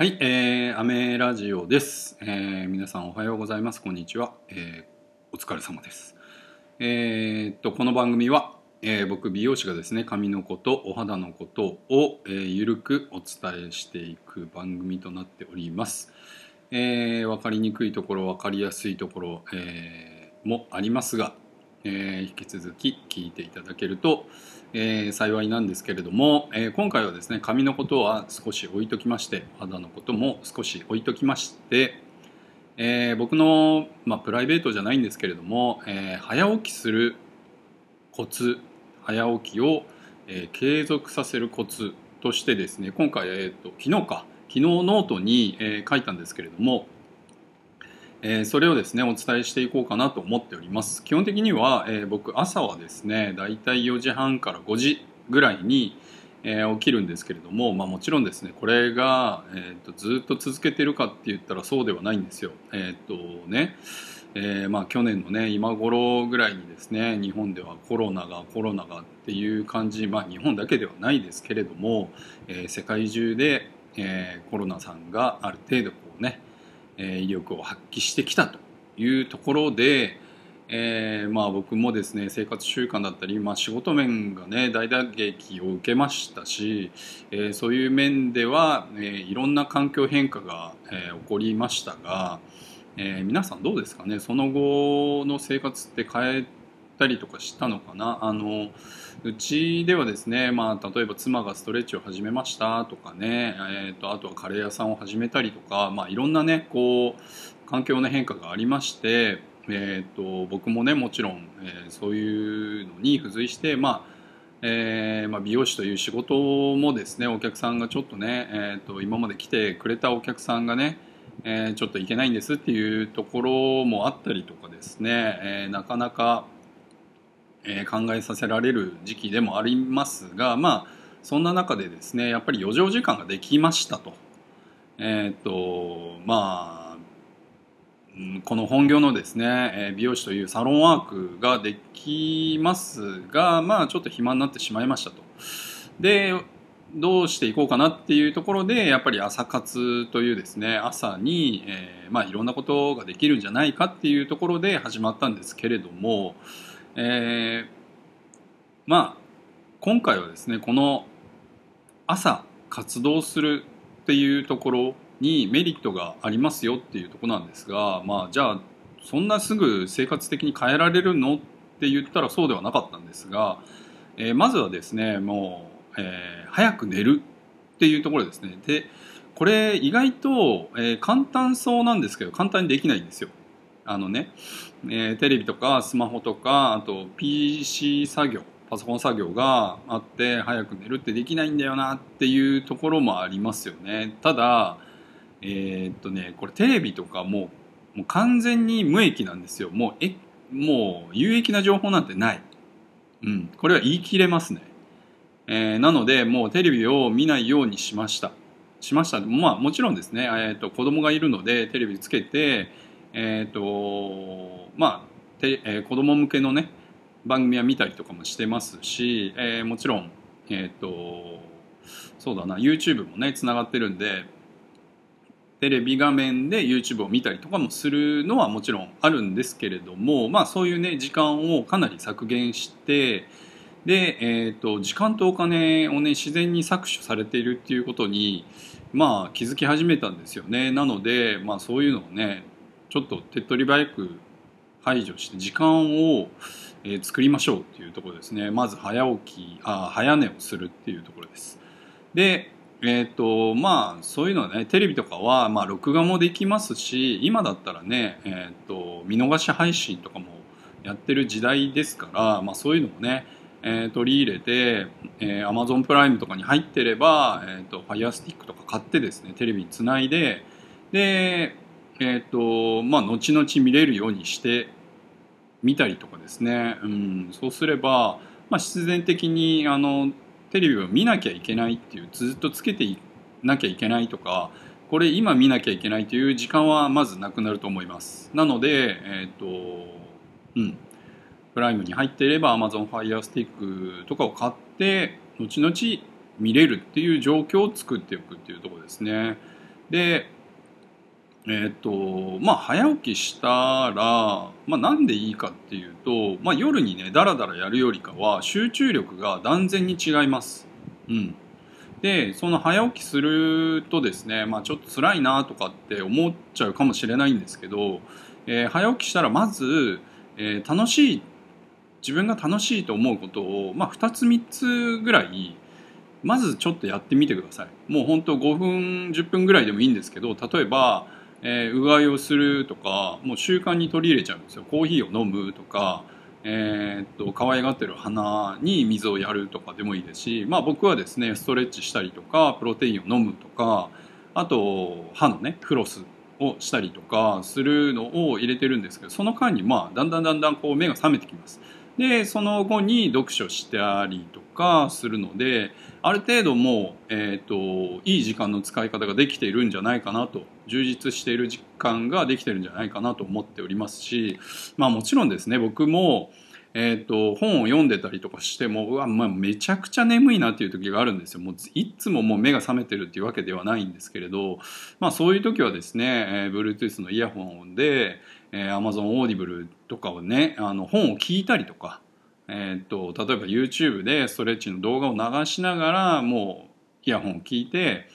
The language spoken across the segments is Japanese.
はい、えー、アメラジオです、えー皆さんおはようございます。こんにちは。えーお疲れ様です。えーっと、この番組は、えー僕、美容師がですね、髪のこと、お肌のことを、えーゆるくお伝えしていく番組となっております。えーわかりにくいところ、わかりやすいところ、えーもありますが、えー引き続き聞いていただけると、えー幸いなんですけれども、えー今回はですね髪のことは少し置いときまして肌のことも少し置いときまして、え僕の、まあ、プライベートじゃないんですけれども、え早起きするコツ早起きを、え継続させるコツとしてですね今回、えー、と昨日か昨日ノートに、え書いたんですけれども、えーそれをですねお伝えしていこうかなと思っております。基本的には、えー僕朝はですねだいたい4時半から5時ぐらいに、えー起きるんですけれども、まあ、もちろんですねこれが、えー、とずっと続けてるかって言ったらそうではないんですよ。えっ、とねえまあ、去年のね今頃ぐらいにですね日本ではコロナがコロナがっていう感じ、まあ、日本だけではないですけれども、え世界中で、えコロナさんがある程度こうねえ威力を発揮してきたというところで、えーまあ、僕もですね生活習慣だったり、まあ、仕事面がね大打撃を受けましたし、えーそういう面では、えーいろんな環境変化が、え起こりましたが、え皆さんどうですかね？その後の生活って変えたりとかしたのかな。あのうちではですね、まあ、例えば妻がストレッチを始めましたとかね、えー、とあとはカレー屋さんを始めたりとか、まあ、いろんなねこう環境の変化がありまして、えー、と僕もねもちろん、えーそういうのに付随して、まあえーまあ、美容師という仕事もですねお客さんがちょっとね、えー、と今まで来てくれたお客さんがねえーちょっといけないんですっていうところもあったりとかですね、えーなかなか、えー考えさせられる時期でもありますがまあそんな中でですねやっぱり余剰時間ができましたと。えっ、とまあこの本業のですね美容師というサロンワークができますがまあちょっと暇になってしまいましたと。でどうしていこうかなっていうところでやっぱり朝活というですね朝に、えーまあ、いろんなことができるんじゃないかっていうところで始まったんですけれども、えーまあ今回はですねこの朝活動するっていうところにメリットがありますよっていうところなんですがまあじゃあそんなすぐ生活的に変えられるの？って言ったらそうではなかったんですが、えーまずはですねもう、えー早く寝るっていうところですね。でこれ意外と、えー簡単そうなんですけど簡単にできないんですよ。あのね、えーテレビとかスマホとかあと PC 作業パソコン作業があって早く寝るってできないんだよなっていうところもありますよね。ただえーっとねこれテレビとかももう完全に無益なんですよ。もうえもう有益な情報なんてない、うん、これは言い切れますね、えーなのでもうテレビを見ないようにしました。しました。まあもちろんですね、えー、と子供がいるのでテレビつけてえっ、とまあて、えー子供向けのね番組は見たりとかもしてますし、えーもちろんえっ、とそうだな YouTube もねつながってるんでテレビ画面で YouTube を見たりとかもするのはもちろんあるんですけれどもまあそういうね時間をかなり削減してで、えー、と時間とお金をね自然に搾取されているっていうことにまあ気づき始めたんですよね。なのでまあそういうのをねちょっと手っ取り早く排除して時間を、え作りましょうっていうところですね。まず早起きあ早寝をするっていうところです。でえっ、とまあそういうのはねテレビとかは、まあ、録画もできますし今だったらね、えー、と見逃し配信とかもやってる時代ですから、まあ、そういうのをね、えー取り入れて、えー、Amazon プライムとかに入ってれば、えー、と Firestick とか買ってですねテレビにつないででえっ、とまあ後々見れるようにして見たりとかですね、うん、そうすれば、まあ、必然的にあのテレビを見なきゃいけないっていうずっとつけていなきゃいけないとかこれ今見なきゃいけないという時間はまずなくなると思います。なのでえっ、とうん。プライムに入っていれば Amazon Fire Stick とかを買って後々見れるっていう状況を作っておくっていうところですね。でえっ、とまあ早起きしたら、まあ、なんでいいかっていうと、まあ、夜にねダラダラやるよりかは集中力が断然に違います。うん、でその早起きするとですね、まあ、ちょっと辛いなとかって思っちゃうかもしれないんですけど、えー、早起きしたらまず、えー、楽しい自分が楽しいと思うことを、まあ、2つ3つぐらいまずちょっとやってみてくださいもう本当5分10分ぐらいでもいいんですけど例えばえー、うがいをするとかもう習慣に取り入れちゃうんですよコーヒーを飲むとか、えー、っと可愛がってる花に水をやるとかでもいいですし、まあ、僕はですねストレッチしたりとかプロテインを飲むとかあと歯のねフロスをしたりとかするのを入れてるんですけどその間にまあだんだんだんだんこう目が覚めてきます。でその後に読書したりとかするのである程度もう、えーと、いい時間の使い方ができているんじゃないかなと充実している時間ができてるんじゃないかなと思っておりますしまあもちろんですね僕もえーと、本を読んでたりとかしてもうわ、まあ、めちゃくちゃ眠いなっていう時があるんですよ。もういつももう目が覚めてるっていうわけではないんですけれど、まあ、そういう時はですね、えー、Bluetooth のイヤホンで、えー、Amazon Audible とかをねあの本を聞いたりとか、えーと、例えば YouTube でストレッチの動画を流しながらもうイヤホンを聞いて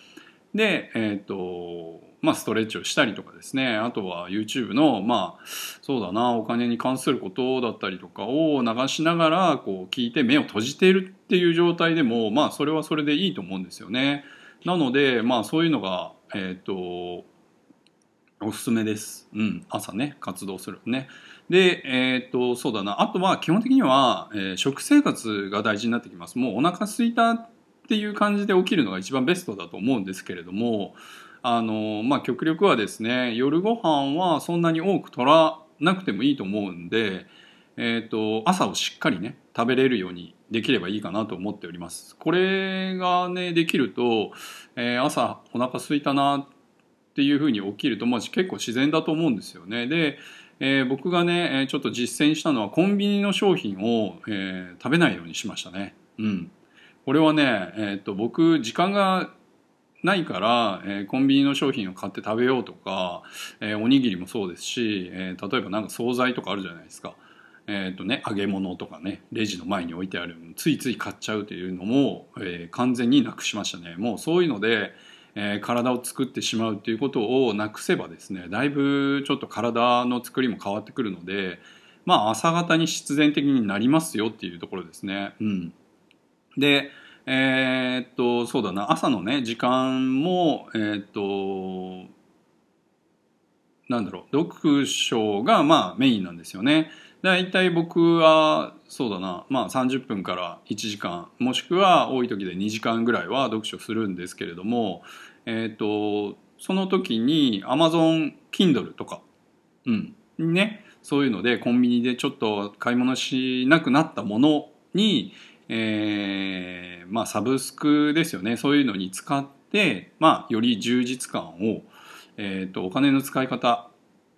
でえっ、ー、とまあ、ストレッチをしたりとかですねあとは YouTube のまあそうだなお金に関することだったりとかを流しながらこう聞いて目を閉じているっていう状態でもまあそれはそれでいいと思うんですよね。なのでまあそういうのがえっ、ー、とおすすめです。うん、朝ね活動するね。で、えっ、とそうだなあとは基本的には、えー、食生活が大事になってきます。もうお腹すいたっていう感じで起きるのが一番ベストだと思うんですけれどもあのまあ極力はですね夜ご飯はそんなに多く取らなくてもいいと思うんで、えーと、朝をしっかりね食べれるようにできればいいかなと思っております。これがねできると、えー、朝お腹空いたなっていうふうに起きると、まあ、結構自然だと思うんですよね。で、えー、僕がねちょっと実践したのはコンビニの商品を、えー、食べないようにしましたね。うん、これはね、えーと僕時間がないから、えー、コンビニの商品を買って食べようとか、えー、おにぎりもそうですし、えー、例えばなんか惣菜とかあるじゃないですか。えっ、とね、揚げ物とかね、レジの前に置いてあるついつい買っちゃうというのも、えー、完全になくしましたね。もうそういうので、えー、体を作ってしまうっていうことをなくせばですね、だいぶちょっと体の作りも変わってくるので、まあ朝方に必然的になりますよっていうところですね。うん。で、えー、っと、そうだな、朝のね、時間も、えー、っと、なんだろう、読書がまあメインなんですよね。大体僕は、そうだな、まあ30分から1時間、もしくは多い時で2時間ぐらいは読書するんですけれども、えっと、その時に Amazon Kindle とか、うん、ね、そういうのでコンビニでちょっと買い物しなくなったものに、えー、まあサブスクですよねそういうのに使って、まあ、より充実感を、えーと、お金の使い方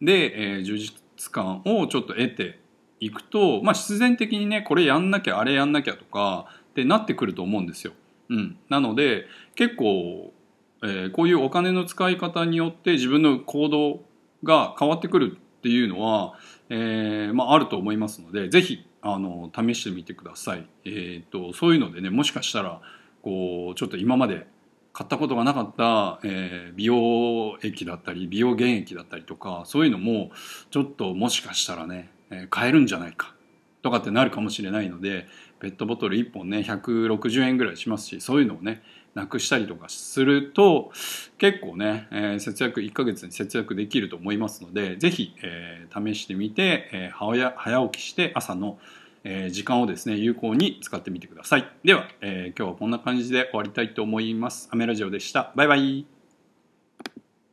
で、えー、充実感をちょっと得ていくと、まあ、必然的にねこれやんなきゃあれやんなきゃとかってなってくると思うんですよ。うん、なので結構、えー、こういうお金の使い方によって自分の行動が変わってくるっていうのは、えーまあ、あると思いますので是非あの試してみてください。えーと、そういうのでねもしかしたらこうちょっと今まで買ったことがなかった、えー、美容液だったり美容原液だったりとかそういうのもちょっともしかしたらね、えー、買えるんじゃないかとかってなるかもしれないのでペットボトル1本ね160円ぐらいしますしそういうのをねなくしたりとかすると結構ね、えー、節約1ヶ月に節約できると思いますので是非、えー、試してみて、えー、早早起きして朝のえ時間をですね有効に使ってみてください。では、え今日はこんな感じで終わりたいと思います。アメラジオでした。バイバイ。